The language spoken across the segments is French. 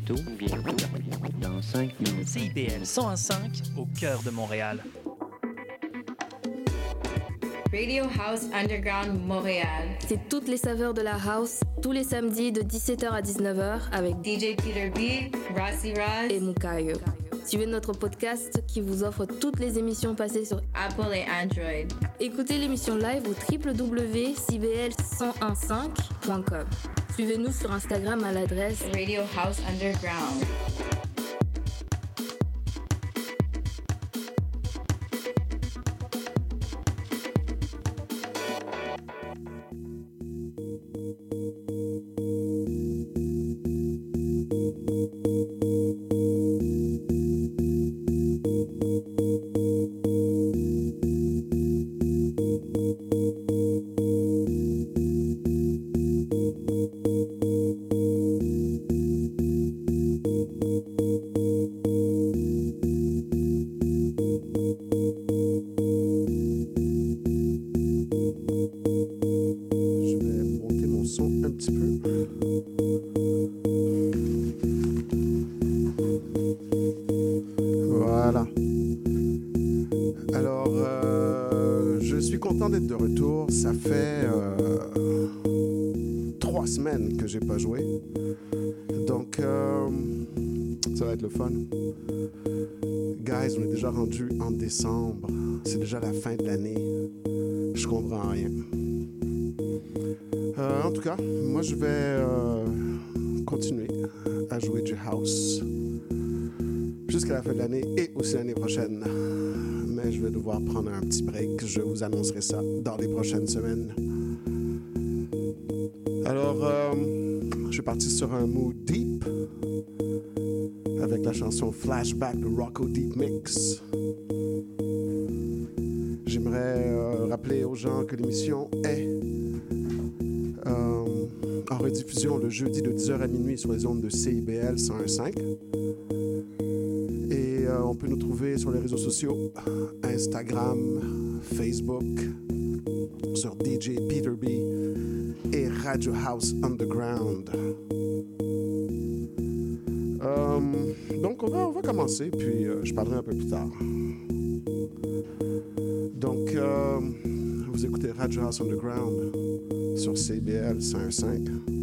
bientôt, bientôt, dans 5 minutes. CIBL 101.5 au cœur de Montréal. Radio House Underground Montréal. C'est toutes les saveurs de la house, tous les samedis de 17h à 19h avec DJ Peter B, Rossi Ross et Mukayo. Suivez notre podcast qui vous offre toutes les émissions passées sur Apple et Android. Écoutez l'émission live au www.cbl1015.com. Suivez-nous sur Instagram à l'adresse Radio House Underground. Tout cas, moi je vais euh, continuer à jouer du house jusqu'à la fin de l'année et aussi l'année prochaine. Mais je vais devoir prendre un petit break. Je vous annoncerai ça dans les prochaines semaines. Alors, euh, je suis parti sur un mood deep avec la chanson Flashback de Rocco Deep Mix. J'aimerais euh, rappeler aux gens que l'émission le jeudi de 10h à minuit sur les ondes de CIBL 101.5. Et euh, on peut nous trouver sur les réseaux sociaux, Instagram, Facebook, sur DJ Peter B et Radio House Underground. Euh, donc on va, on va commencer, puis euh, je parlerai un peu plus tard. Donc, vous écoutez Radio House Underground sur CBL 105.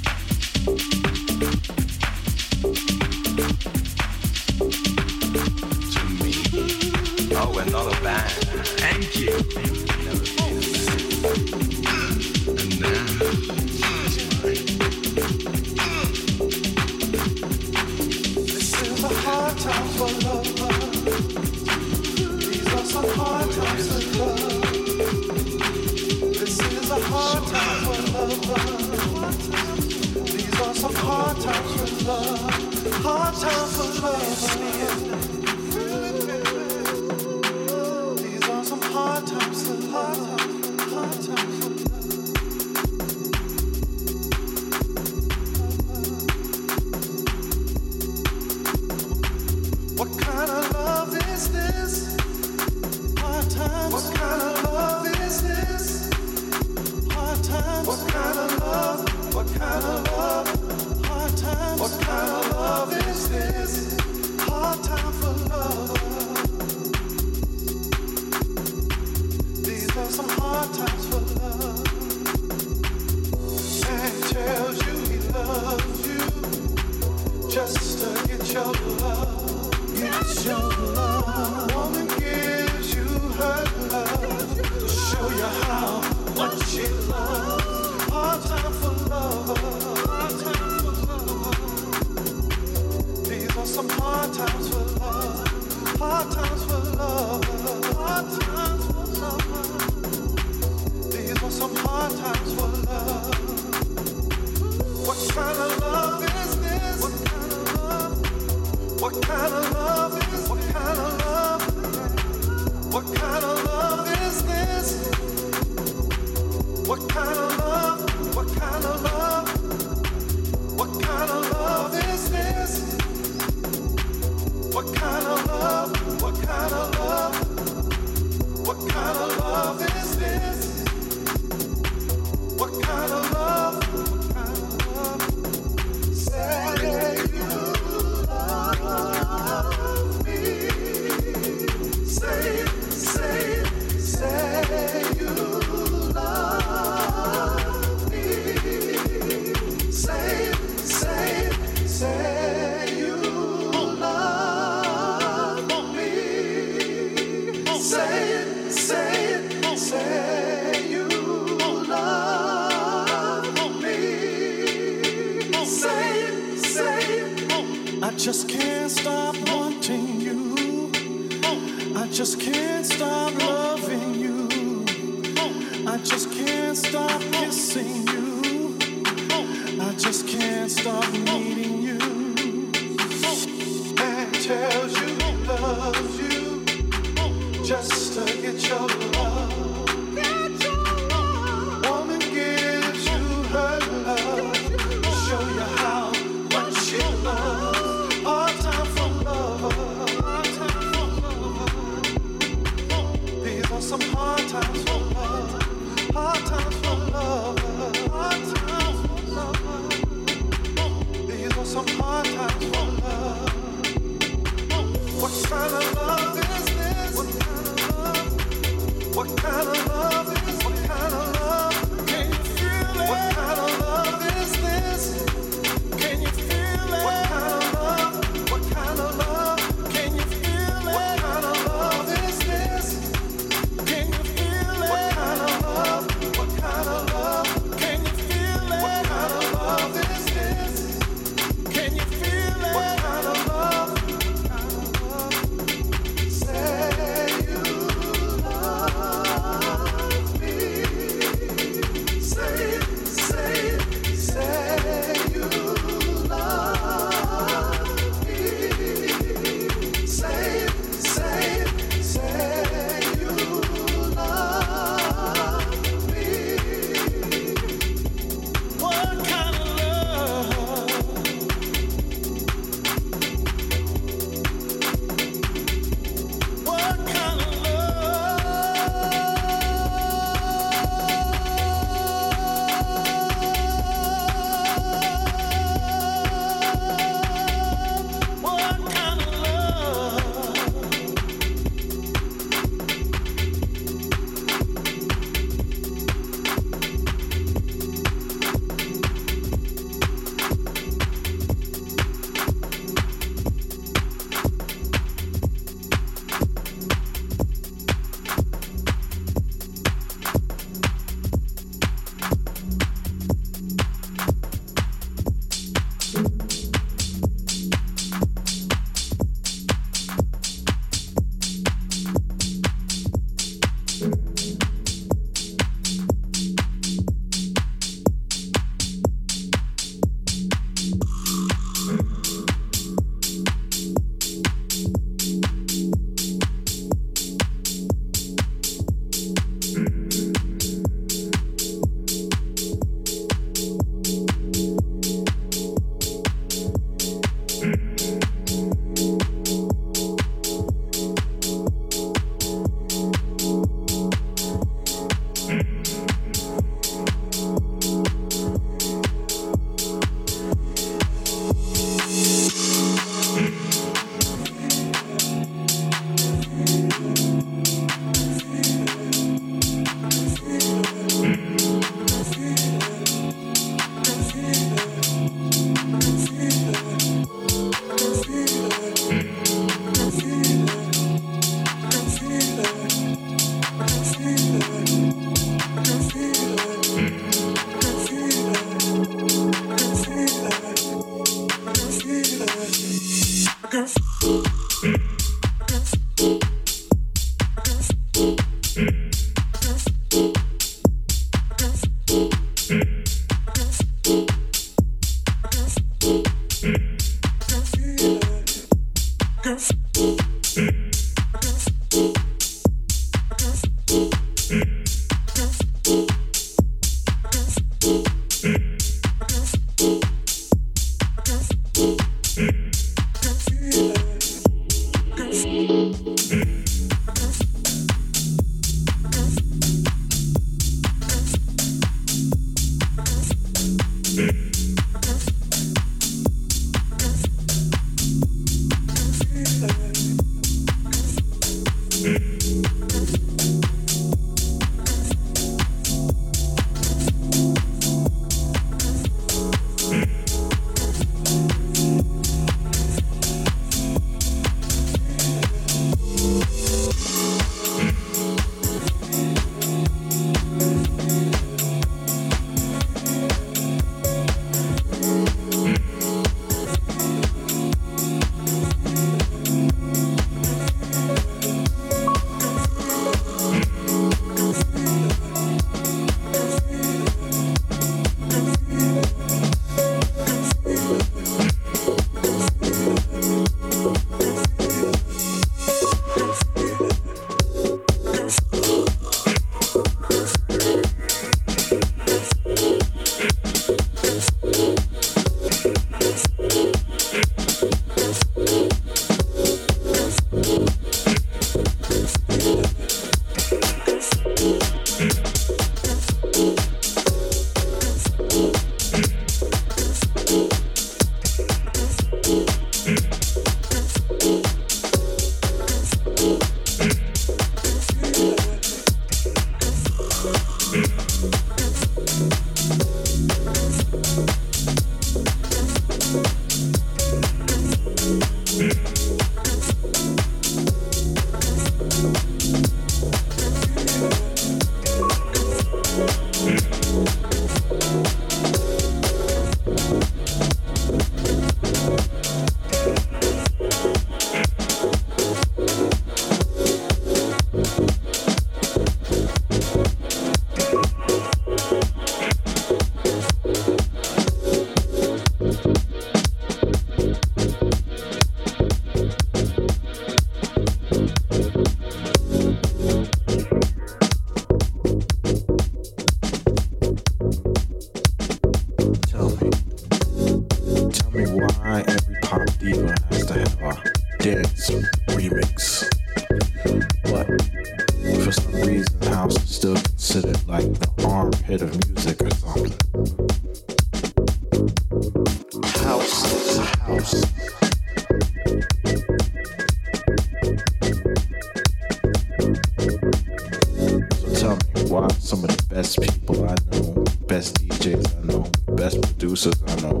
some of the best people I know, best DJs I know, best producers I know,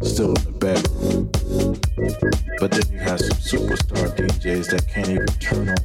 still in the bedroom. But then you have some superstar DJs that can't even turn on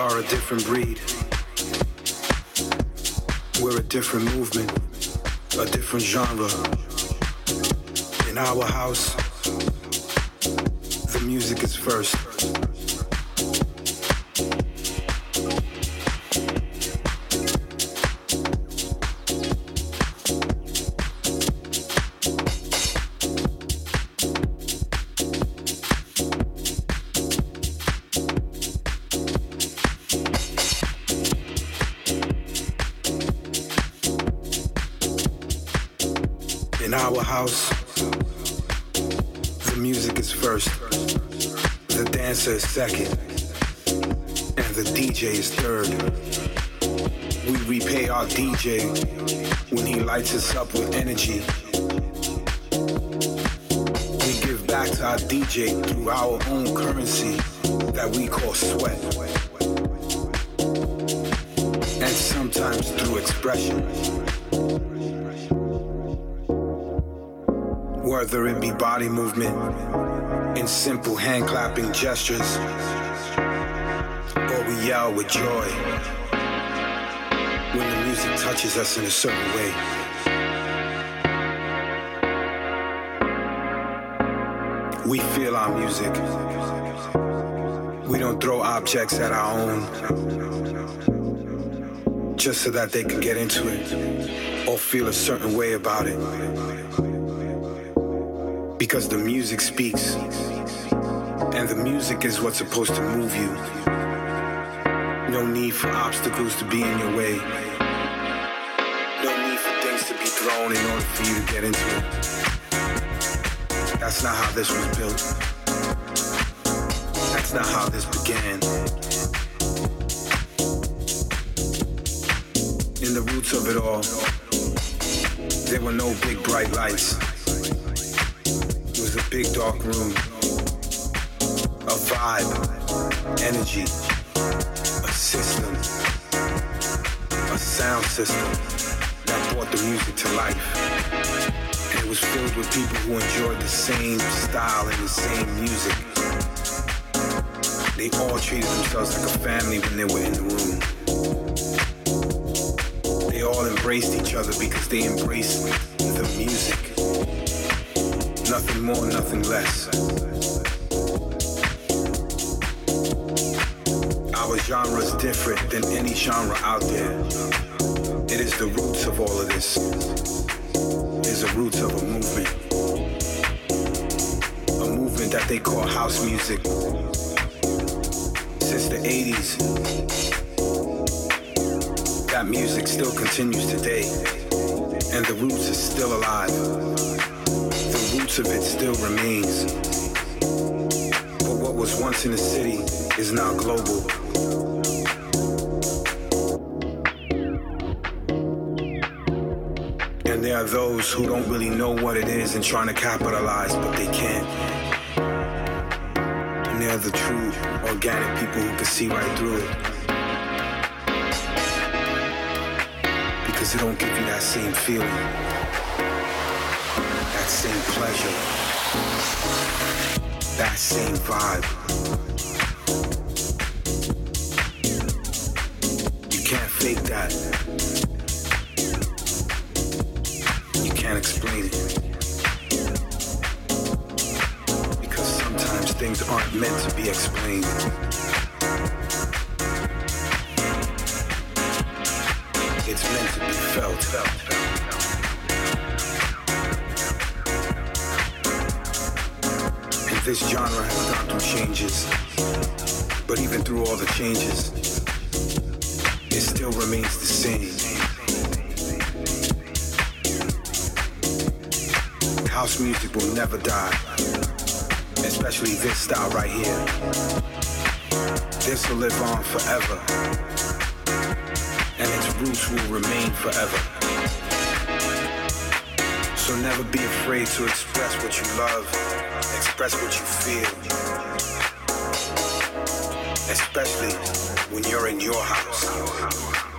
are a different breed. We're a different movement, a different genre. In our house, the music is first. House, the music is first, the dancer is second, and the DJ is third. We repay our DJ when he lights us up with energy. We give back to our DJ through our own currency that we call sweat. And sometimes through expression. Whether it be body movement, in simple hand clapping gestures, or we yell with joy. When the music touches us in a certain way. We feel our music. We don't throw objects at our own. Just so that they can get into it. Or feel a certain way about it because the music speaks. And the music is what's supposed to move you. No need for obstacles to be in your way. No need for things to be thrown in order for you to get into it. That's not how this was built. That's not how this began. In the roots of it all there were no big bright lights big dark room, a vibe, energy, a system, a sound system that brought the music to life. And it was filled with people who enjoyed the same style and the same music. They all treated themselves like a family when they were in the room. They all embraced each other because they embraced the music more, nothing less. Our genre is different than any genre out there. It is the roots of all of this. It is the roots of a movement. A movement that they call house music. Since the 80s. That music still continues today. And the roots are still alive. Of it still remains. But what was once in the city is now global. And there are those who don't really know what it is and trying to capitalize, but they can't. And they're the true, organic people who can see right through it. Because it don't give you that same feeling, same pleasure, that same vibe. Never die, especially this style right here. This will live on forever, and its roots will remain forever. So never be afraid to express what you love, express what you feel, especially when you're in your house.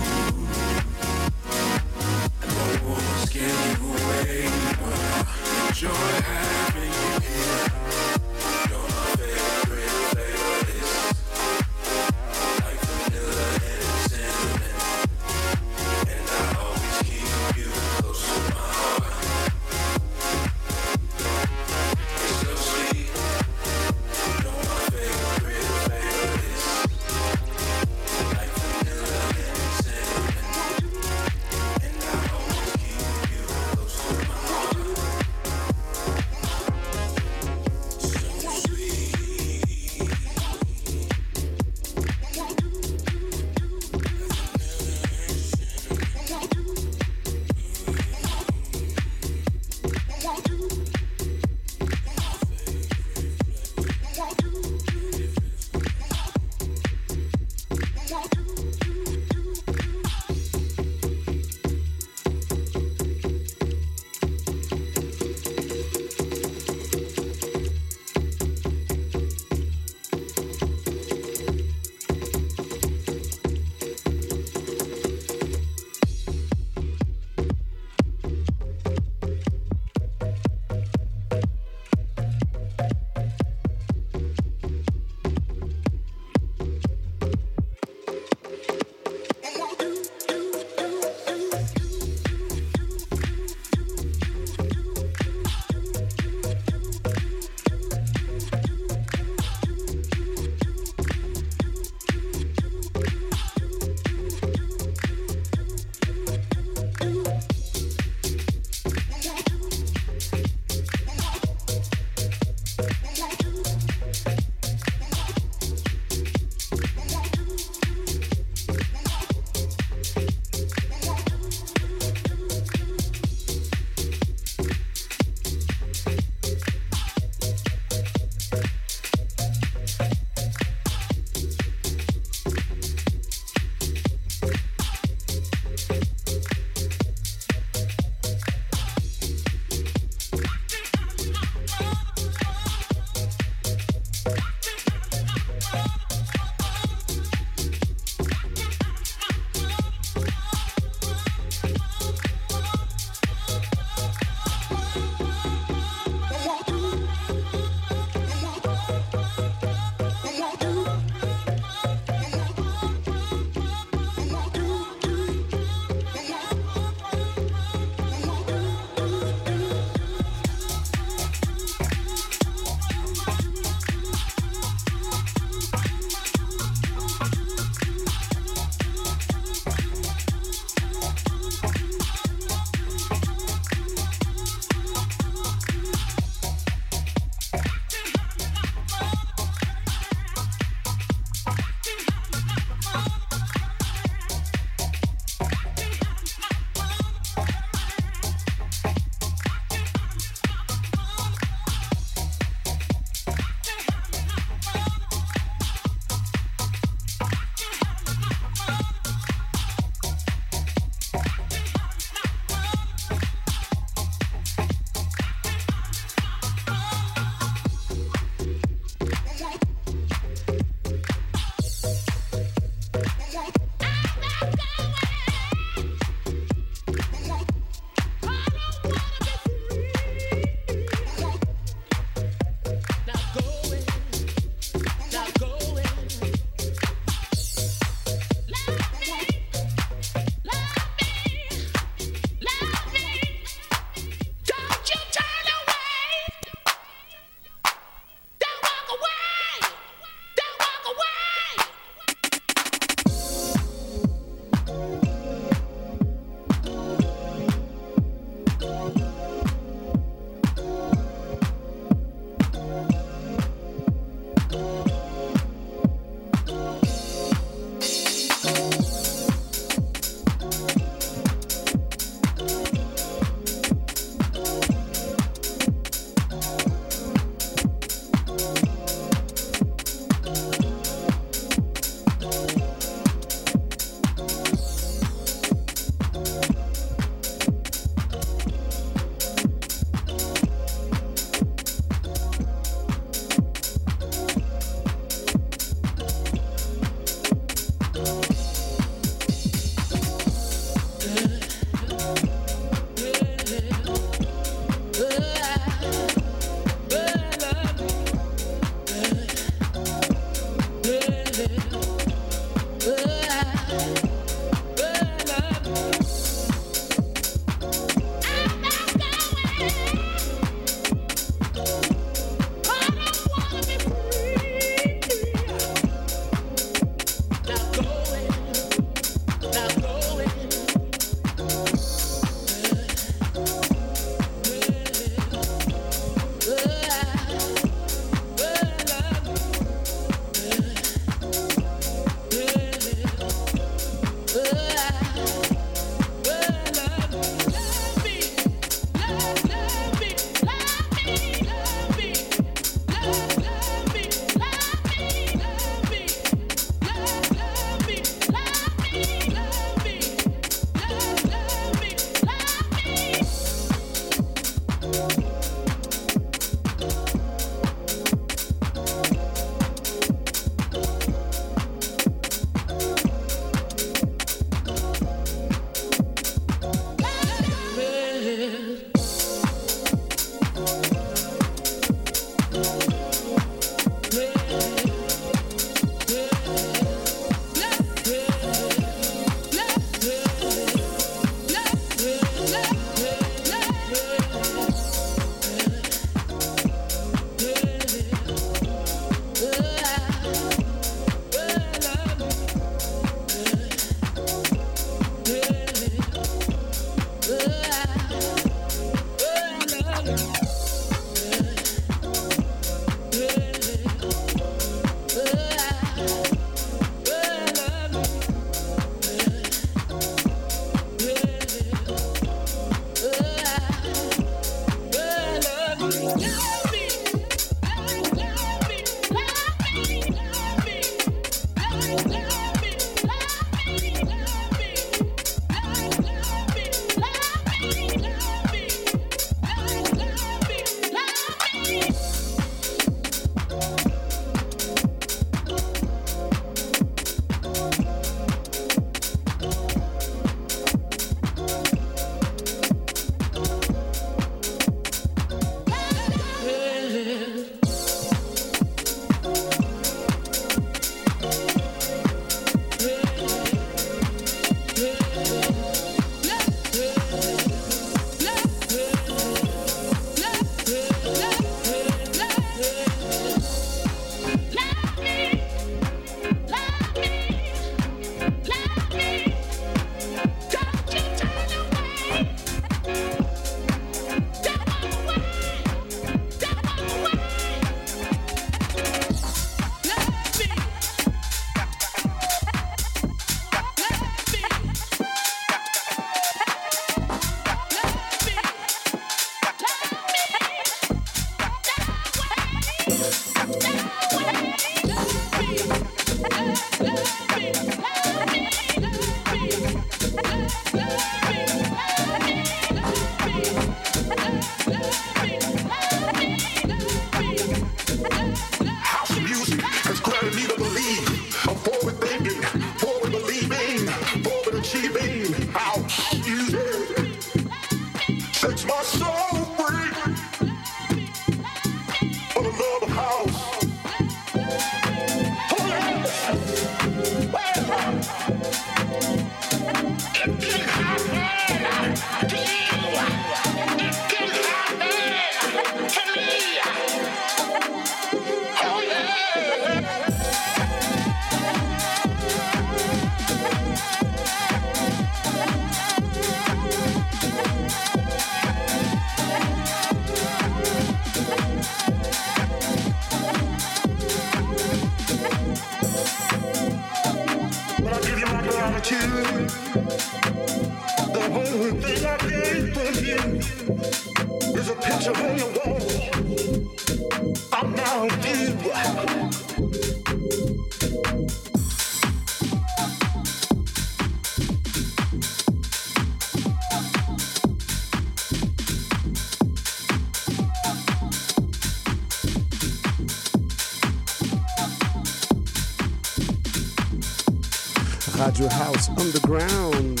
Underground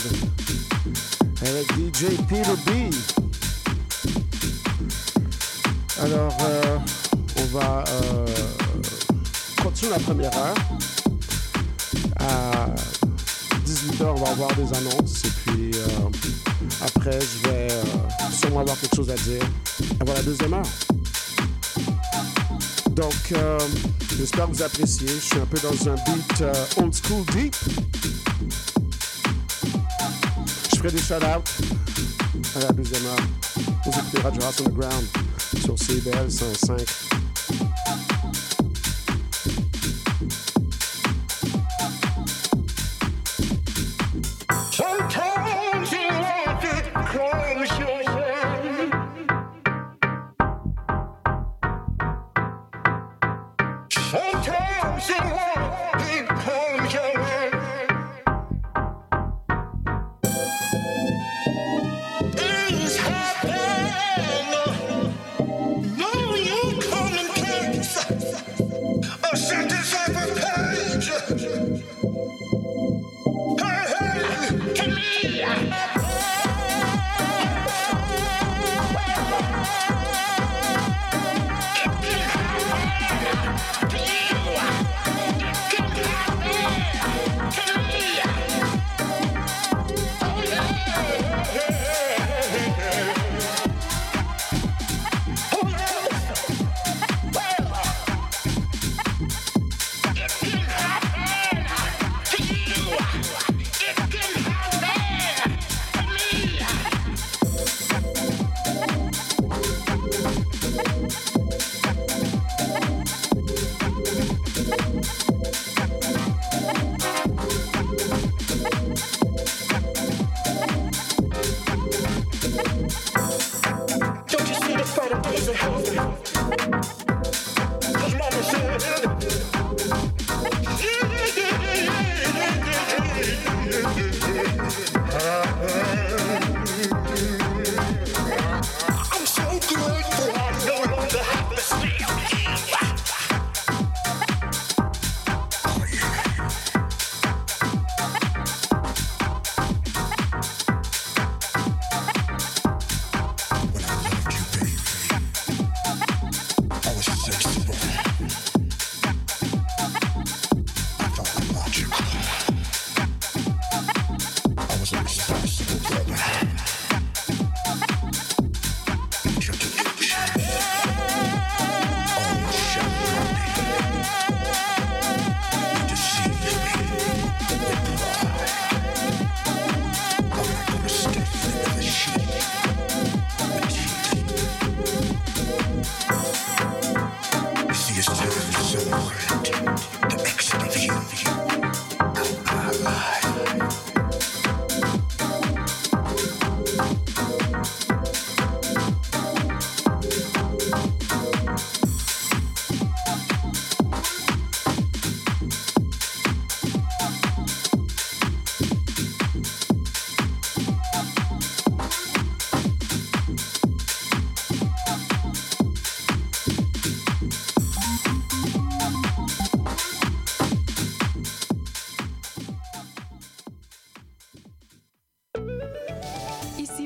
avec DJ Peter B. Alors, euh, on va euh, continuer la première heure. À 18h, on va avoir des annonces. Et puis, euh, après, je vais sûrement avoir quelque chose à dire avant la deuxième heure. Donc, j'espère que vous appréciez. Je suis un peu dans un beat old school deep. Des shout-outs à la deuxième heure. Vous écoutez Radio House Underground sur CBL 105.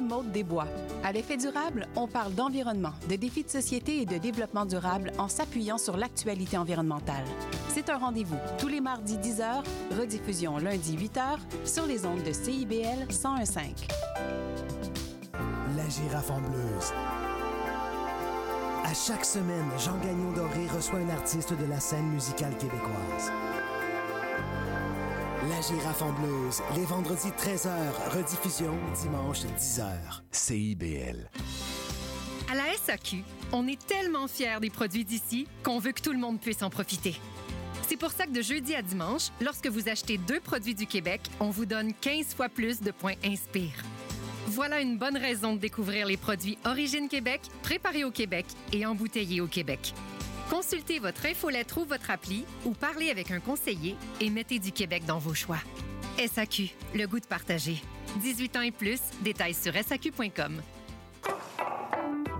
Maude Desbois. À l'effet durable, on parle d'environnement, de défis de société et de développement durable en s'appuyant sur l'actualité environnementale. C'est un rendez-vous tous les mardis 10h, rediffusion lundi 8h sur les ondes de CIBL 1015. La girafe en bleuse. À chaque semaine, Jean Gagnon Doré reçoit un artiste de la scène musicale québécoise. La girafe en bleuse, les vendredis 13h, rediffusion dimanche 10h. CIBL. À la SAQ, on est tellement fiers des produits d'ici qu'on veut que tout le monde puisse en profiter. C'est pour ça que de jeudi à dimanche, lorsque vous achetez deux produits du Québec, on vous donne 15 fois plus de points Inspire. Voilà une bonne raison de découvrir les produits Origine Québec, préparés au Québec et embouteillés au Québec. Consultez votre infolettre ou votre appli ou parlez avec un conseiller et mettez du Québec dans vos choix. SAQ, le goût de partager. 18 ans et plus, détails sur SAQ.com.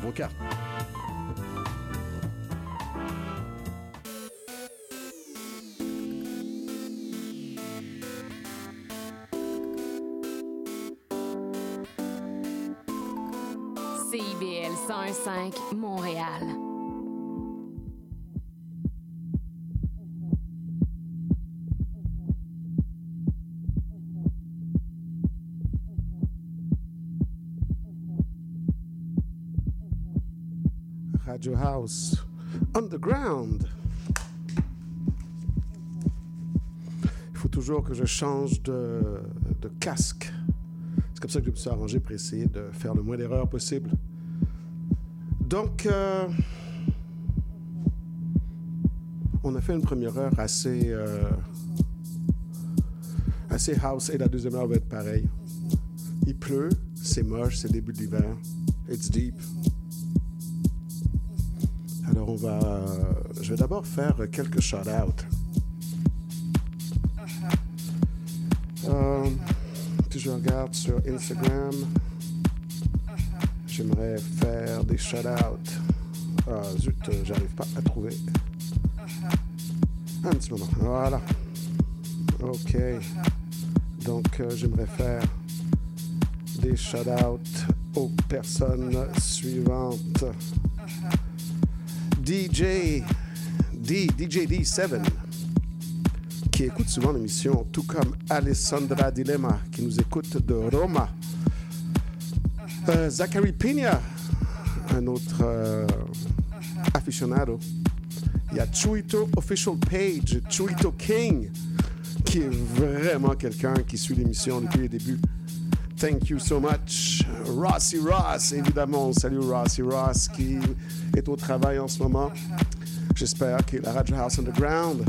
vos cartes. CIBL 101.5 Montréal. Radio House Underground. Il faut toujours que je change de, de casque. C'est comme ça que je me suis arrangé pour essayer de faire le moins d'erreurs possible. Donc, euh, on a fait une première heure assez, euh, assez house et la deuxième heure va être pareil. Il pleut, c'est moche, c'est début de l'hiver. It's deep. Alors on va, euh, je vais d'abord faire quelques shout-outs. Euh, je regarde sur Instagram, j'aimerais faire des shout-outs. Ah zut, j'arrive pas à trouver. Un petit moment. Voilà. Ok. Donc euh, j'aimerais faire des shout-outs aux personnes suivantes. DJ D, DJ D7, qui écoute souvent l'émission, tout comme Alessandra Dilemma, qui nous écoute de Roma. Euh, Zachary Pina, un autre euh, aficionado. Il y a Chuito Official Page, Chuito King, qui est vraiment quelqu'un qui suit l'émission depuis les débuts. Thank you so much. Rossi Ross, évidemment. Salut Rossi Ross qui est au travail en ce moment. J'espère que la Radio House Underground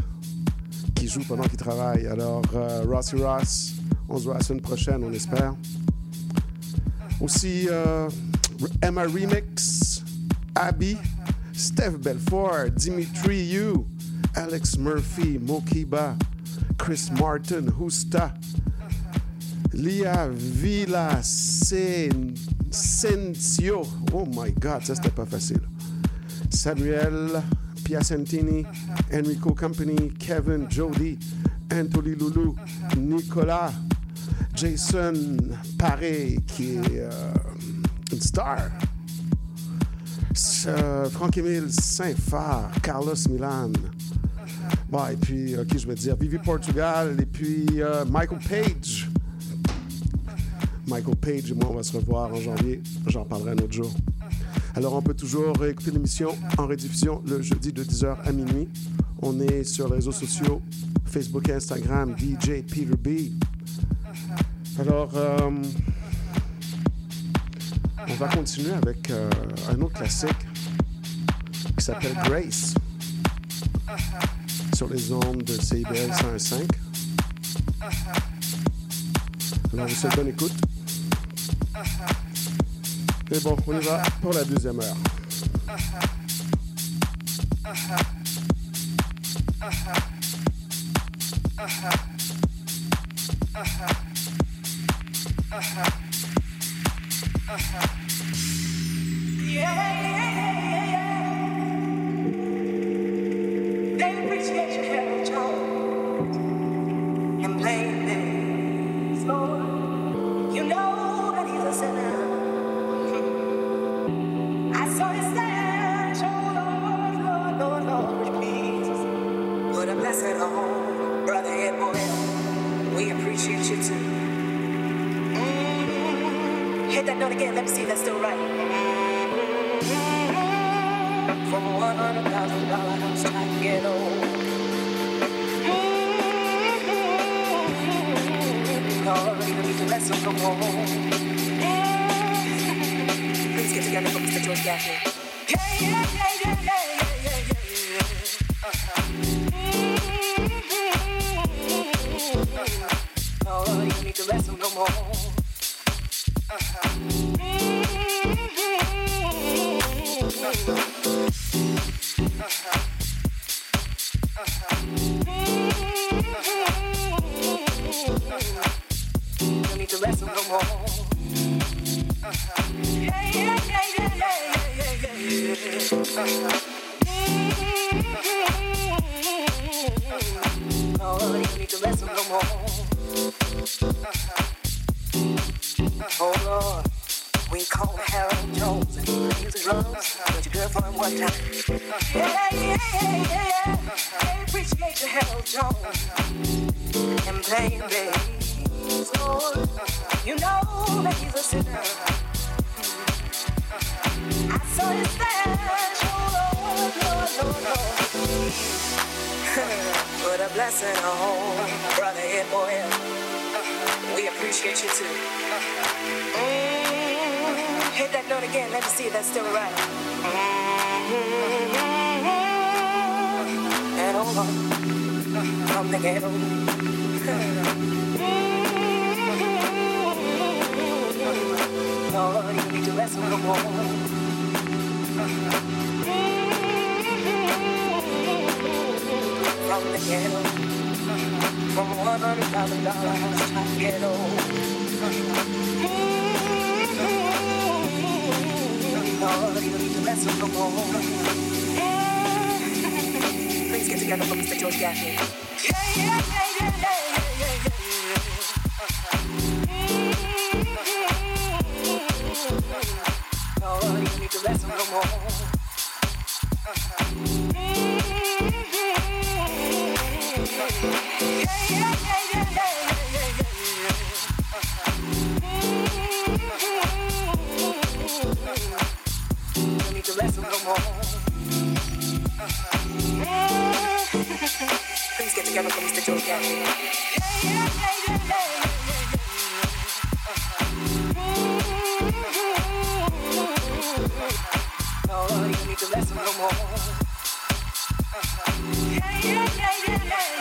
qui joue pendant qu'il travaille. Alors, euh, Rossi Ross, on se voit la semaine prochaine, on espère. Aussi, euh, Emma Remix, Abby, Steph Belfort, Dimitri Yu, Alex Murphy, Mokiba, Chris Martin, Husta, Lia Villa Sencio. Oh my God, ça c'était pas facile. Samuel Pia Santini, Enrico Company, Kevin, Jody, Anthony Loulou, Nicolas, Jason Paré, qui est euh, une star. Euh, Franck-Émile Saint-Phar, Carlos Milan. Bon, et puis, euh, qui je vais dire, Vivi Portugal, et puis euh, Michael Page. Michael Page et moi, on va se revoir en janvier. J'en parlerai un autre jour. Alors, on peut toujours écouter l'émission en rediffusion le jeudi de 10h à minuit. On est sur les réseaux sociaux, Facebook et Instagram, DJ Peter B. Alors, euh, on va continuer avec euh, un autre classique qui s'appelle Grace sur les ondes de CIBL 105. Alors, vous souhaite bonne écoute. Et bon, on y va pour la deuxième heure. They Gadget. Yeah, yeah, yeah, yeah, yeah. I you, you saw his flash, oh Lord, Lord, Lord, Lord. Put a blessing on brother and boy. Uh, we appreciate you too. Mm, hit that note again. Let me see if that's still right. Mm-hmm. And hold on. Come together. Lord, you need to wrestle no more. Uh, mm-hmm. From the ghetto, from one hundred thousand dollars, I get mm-hmm. Lord, you need to wrestle no more. Please get together for Mr. George Gaffney. Yeah, yeah, yeah, yeah, yeah, yeah. Mm-hmm. Lord, you need to wrestle no more. No more. Yeah, yeah, yeah, yeah, yeah, yeah,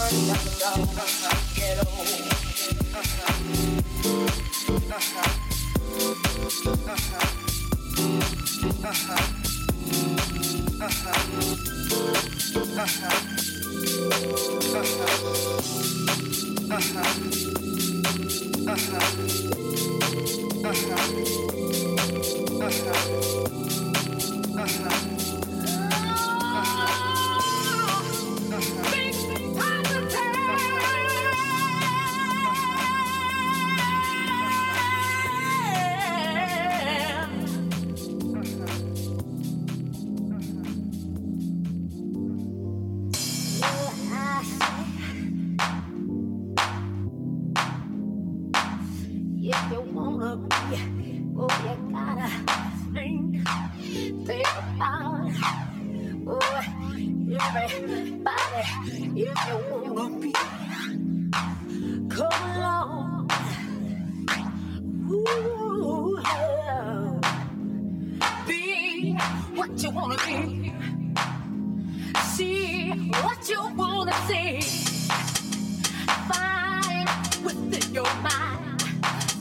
Uh-huh. what you wanna see. Find within your mind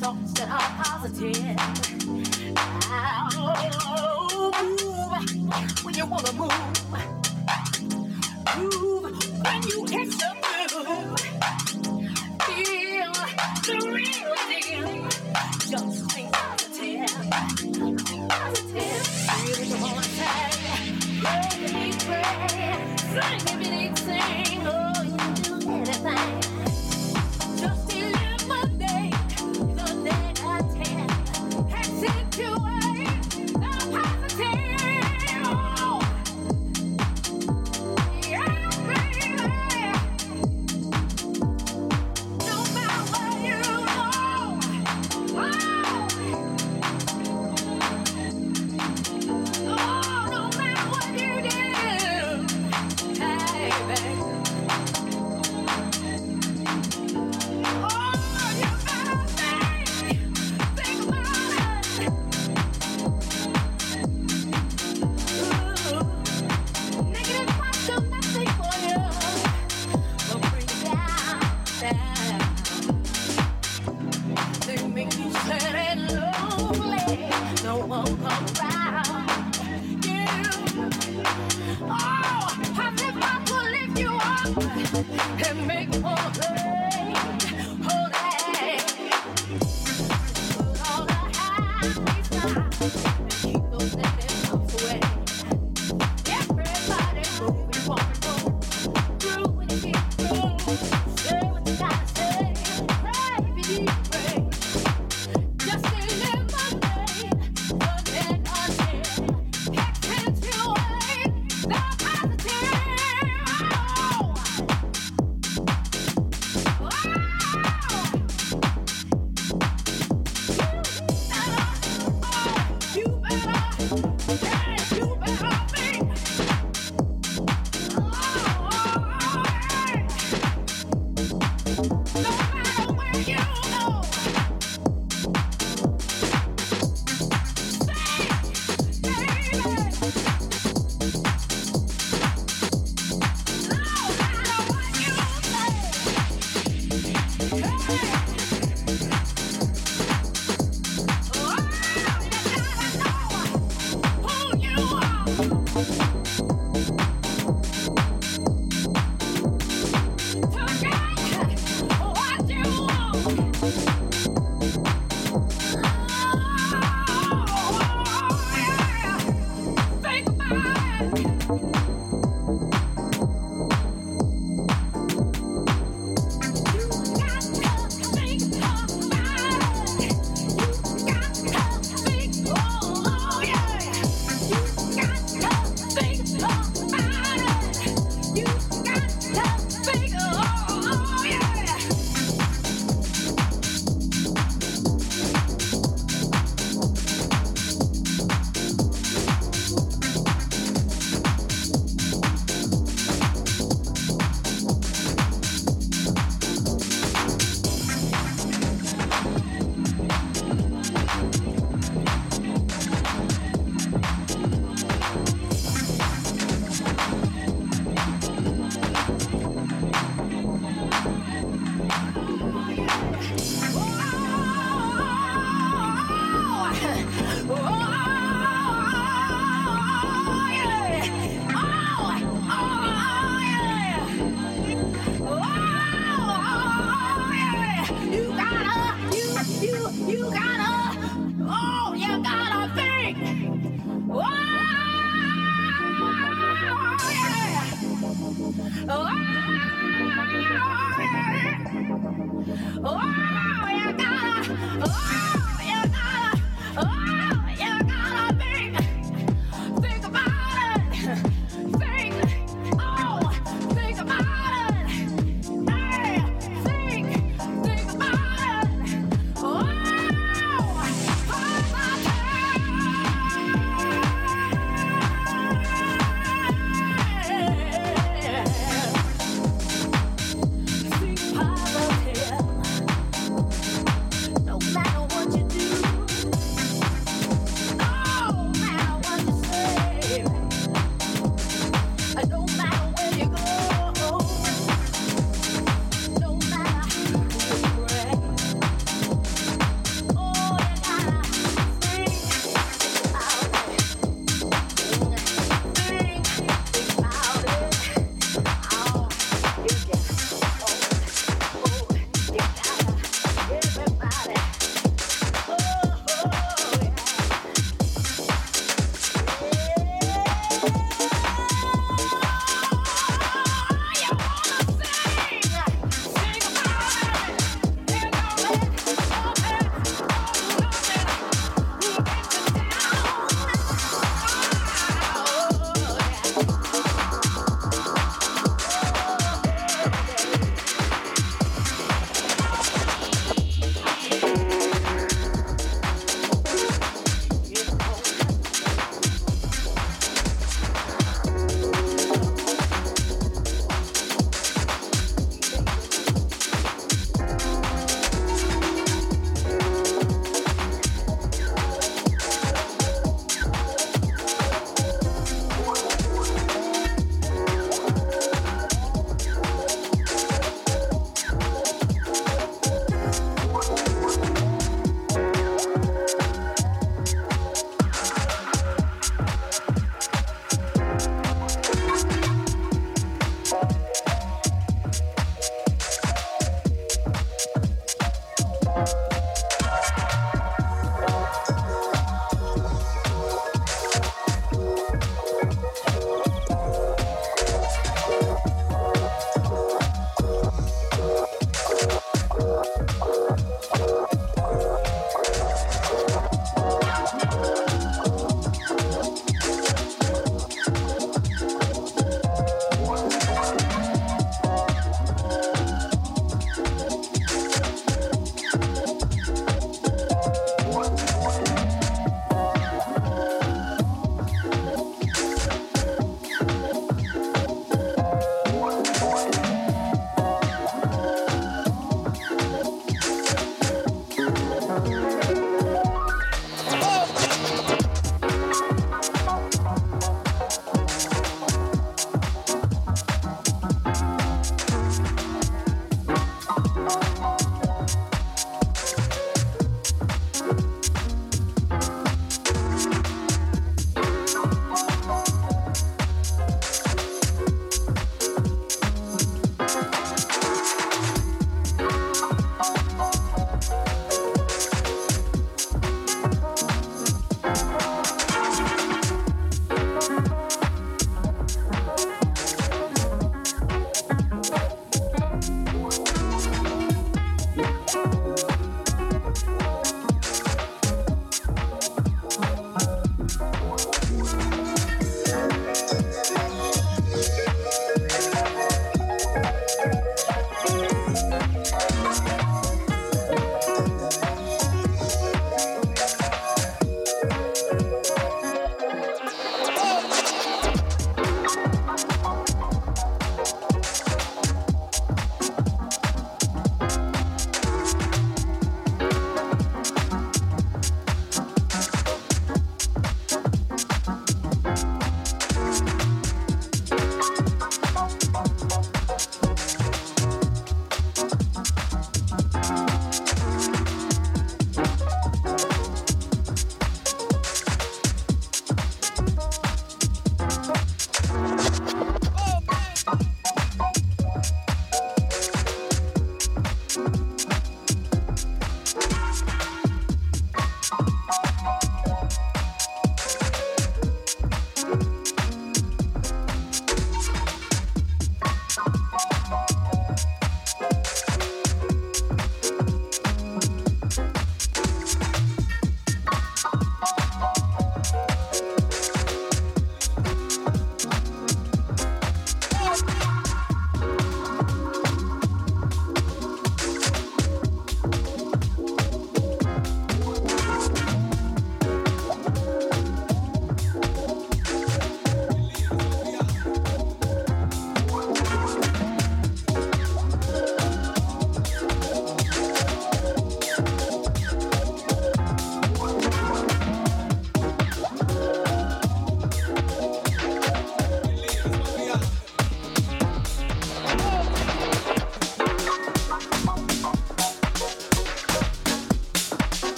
thoughts that are positive. Move when you wanna move. Move when you can.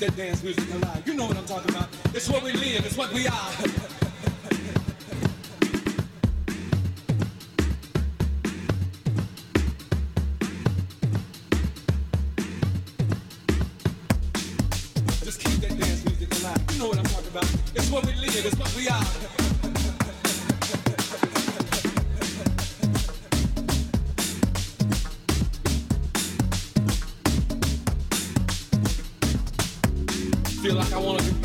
that dance music alive. You know what I'm talking about. It's what we live, it's what we are. It's what we live, it's what we are. I want to do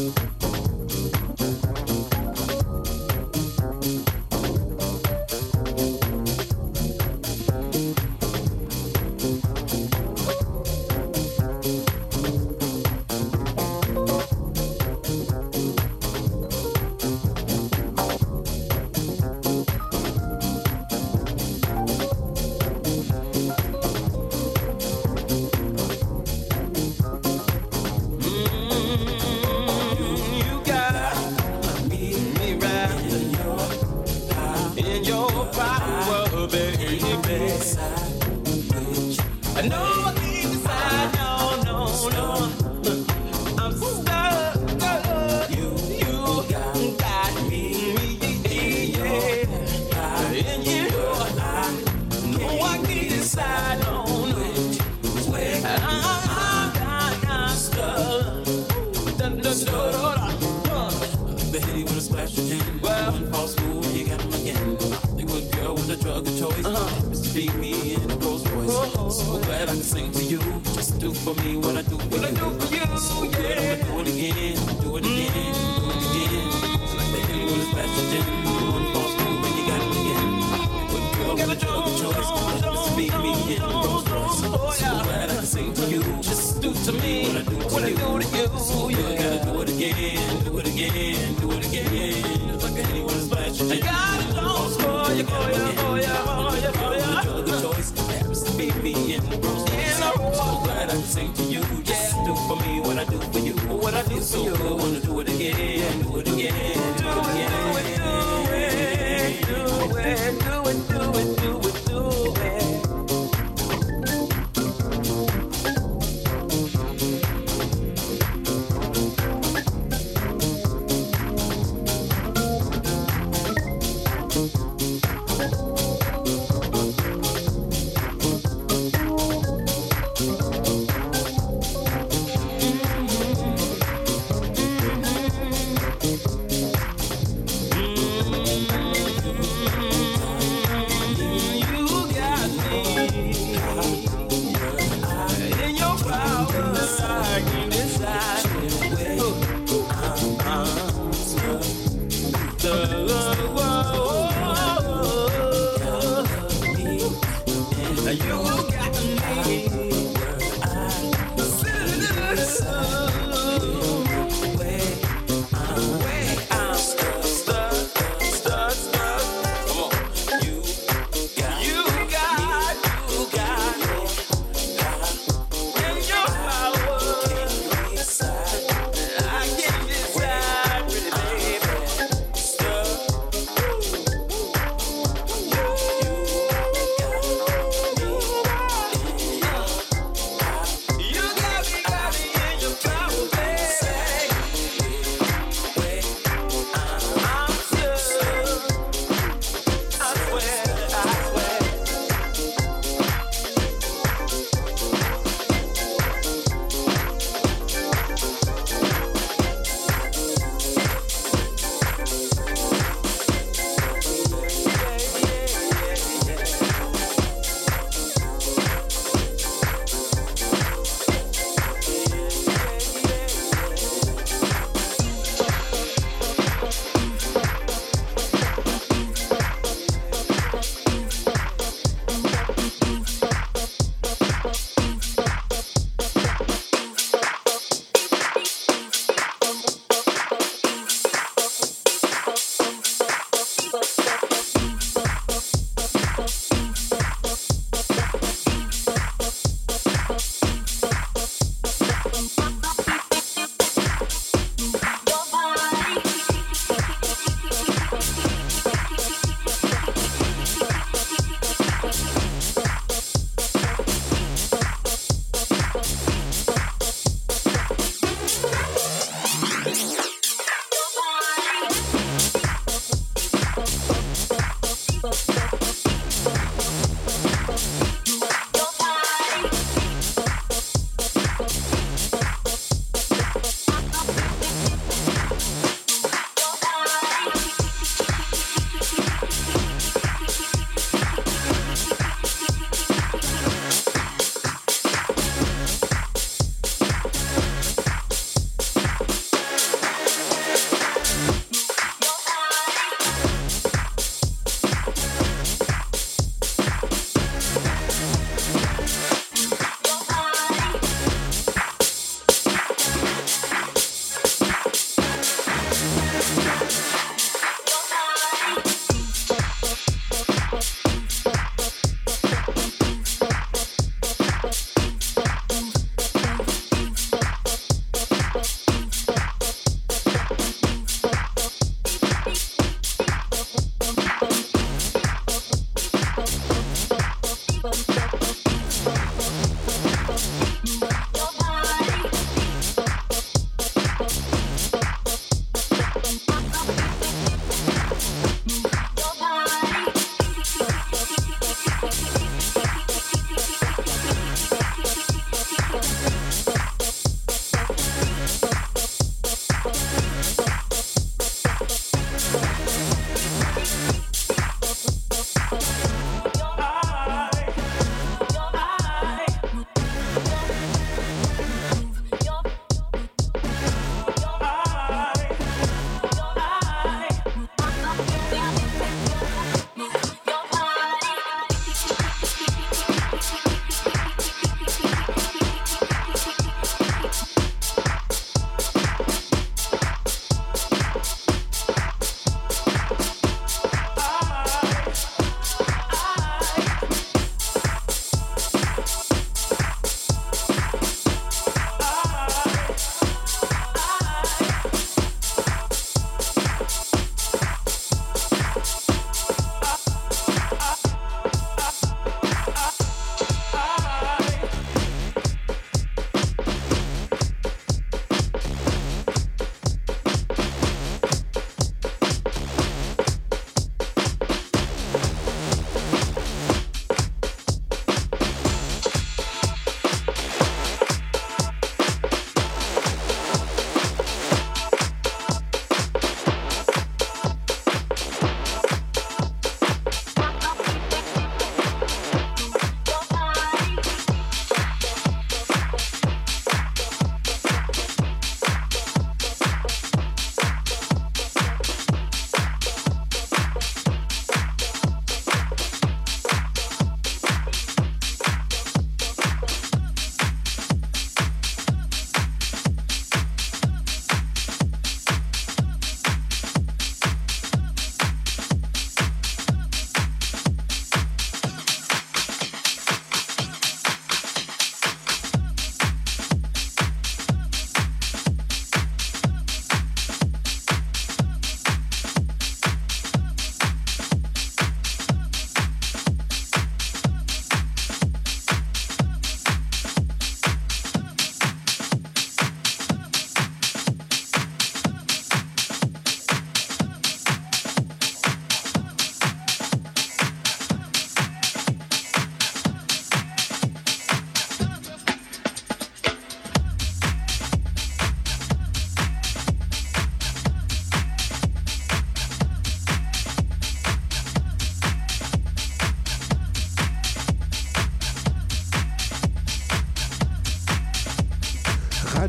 super.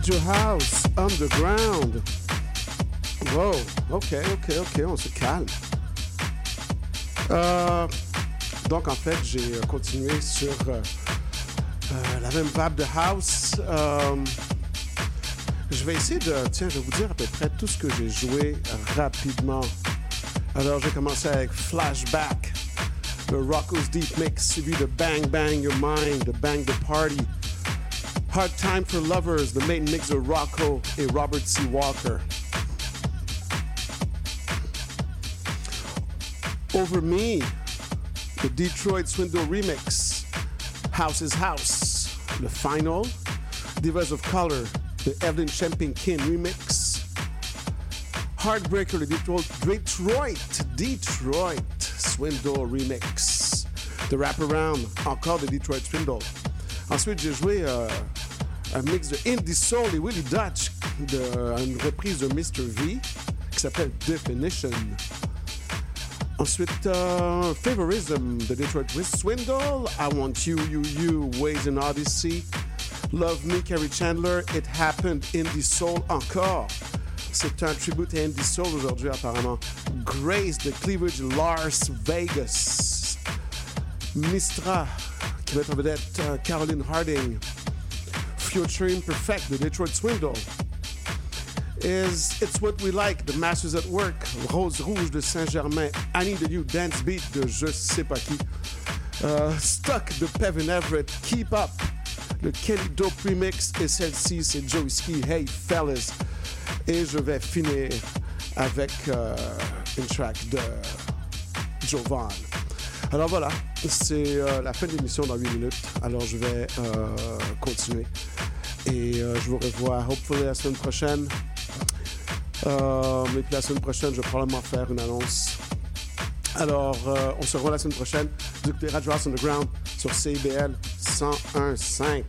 Radio House Underground. Wow, ok, ok, ok, on se calme. Euh, donc en fait, j'ai euh, continué sur euh, la même vibe de house. Je vais essayer de, tiens, je vais vous dire à peu près tout ce que j'ai joué rapidement. Alors j'ai commencé avec Flashback, le Rocco's Deep Mix, suivi de Bang Bang Your Mind, de Bang the Party. Hard Time for Lovers, the main mix de Rocco et Robert C. Walker. Over Me, the Detroit Swindle remix. House is House, the final. Divas of Color, the Evelyn Champagne King remix. Heartbreaker, the Detroit, Detroit, Detroit Swindle remix. The Wraparound, encore de Detroit Swindle. Ensuite, j'ai joué euh, un mix de Indie Soul et Willie Dutch, de, une reprise de Mr. V qui s'appelle Definition. Ensuite, euh, Favorism de Detroit Swindle, I Want You, You, You, Ways in Odyssey, Love Me, Carrie Chandler, It Happened, Indie Soul encore. C'est un tribute à Indie Soul aujourd'hui apparemment. Grace de Cleavage, Lars Vegas. Mistra, qui met en vedette euh, Caroline Harding. Future Imperfect de Detroit Swindle. Is It's What We Like The Masters at Work. Rose Rouge de Saint-Germain. Annie de New Dance Beat de je sais pas qui. Euh, Stuck de Pevin Everett. Keep Up. Le Kelly Dope Remix. Et celle-ci, c'est Joey Ski. Hey fellas. Et je vais finir avec euh, une track de Jovan. Alors voilà, c'est euh, la fin de l'émission dans 8 minutes. Alors je vais euh, continuer. Et euh, je vous revois, hopefully, la semaine prochaine. Mais puis la semaine prochaine, je vais probablement faire une annonce. Alors, on se revoit la semaine prochaine. Radio House Underground sur CIBL 101.5.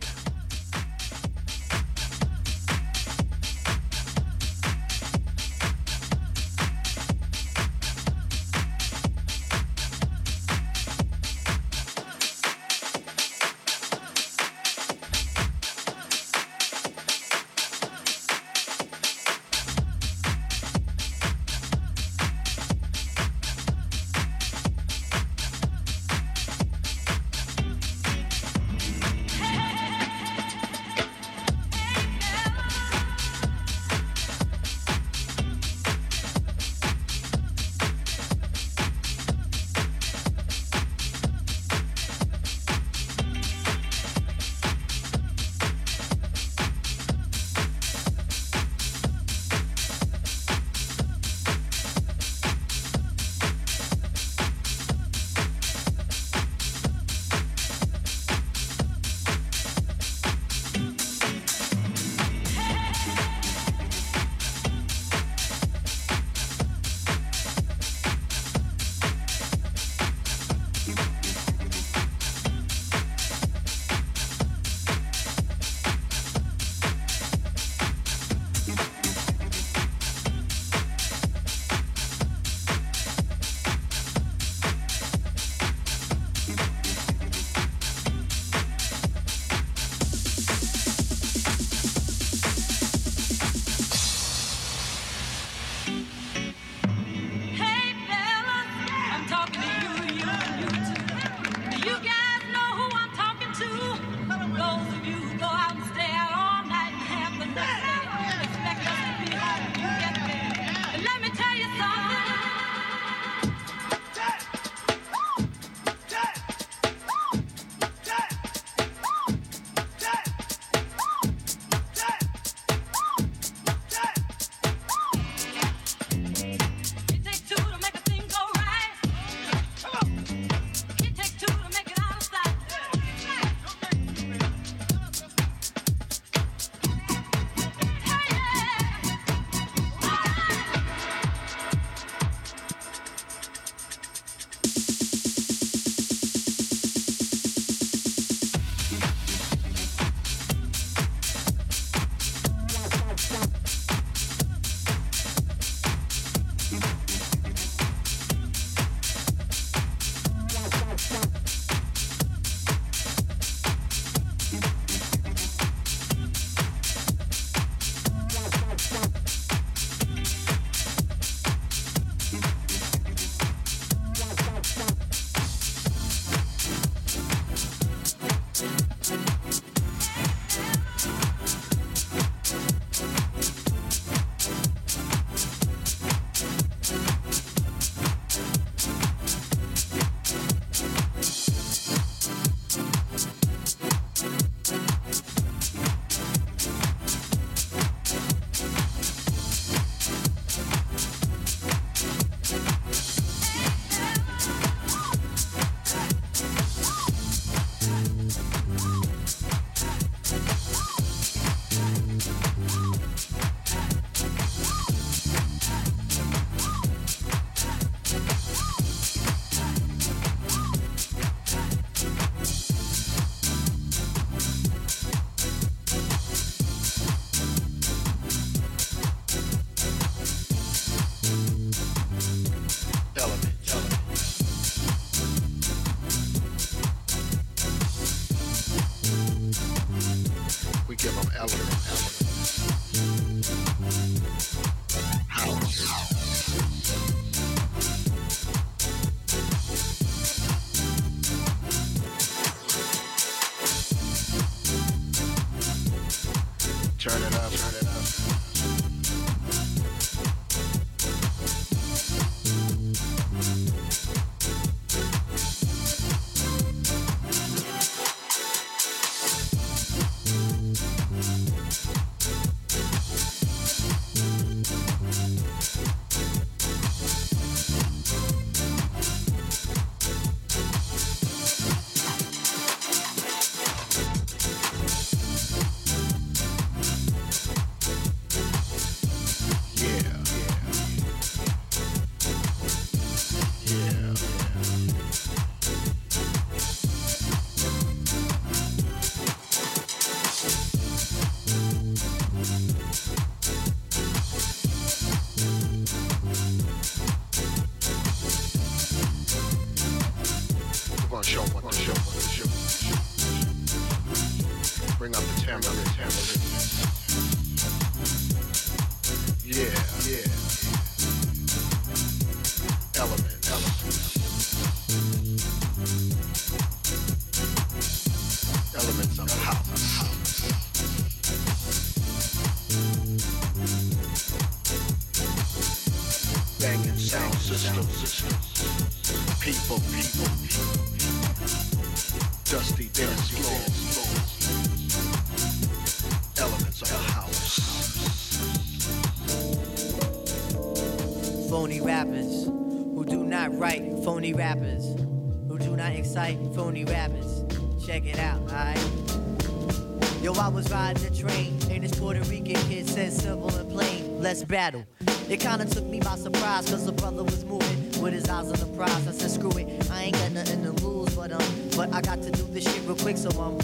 battle. It kinda took me by surprise, cause the brother was moving with his eyes on the prize. I said, screw it, I ain't got nothing to lose, but um, but I got to do this shit real quick, so um,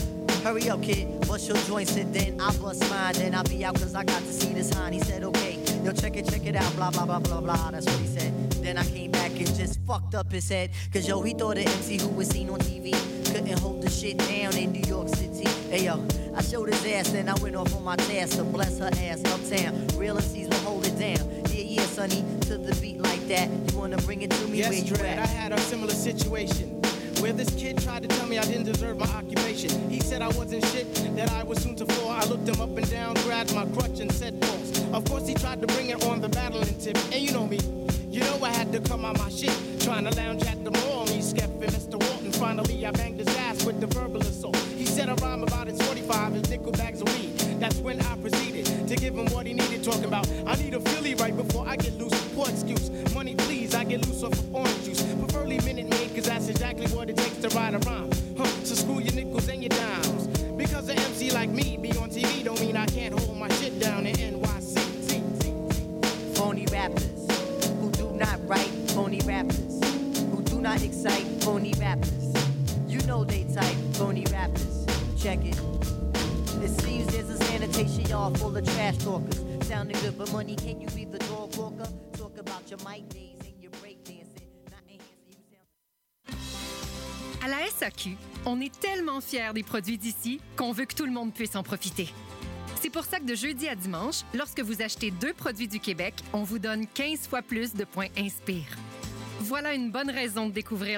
hurry up, kid, bust your joints, and then I bust mine, then I'll be out, cause I got to see this hind. He said, okay, yo, check it, check it out, blah, blah, blah, blah, blah, that's what he said. Then I came back and just fucked up his head, cause yo, he thought the MC who was seen on TV couldn't hold the shit down in New York City. Hey yo, I showed his ass, then I went off on my task to bless her ass uptown. Real MCs sonny, to the beat like that. You wanna bring it to me where Yes, you Dread, I had a similar situation where this kid tried to tell me I didn't deserve my occupation. He said I wasn't shit, that I was soon to fall. I looked him up fiers des produits d'ici qu'on veut que tout le monde puisse en profiter. C'est pour ça que de jeudi à dimanche, lorsque vous achetez deux produits du Québec, on vous donne 15 fois plus de points Inspire. Voilà une bonne raison de découvrir les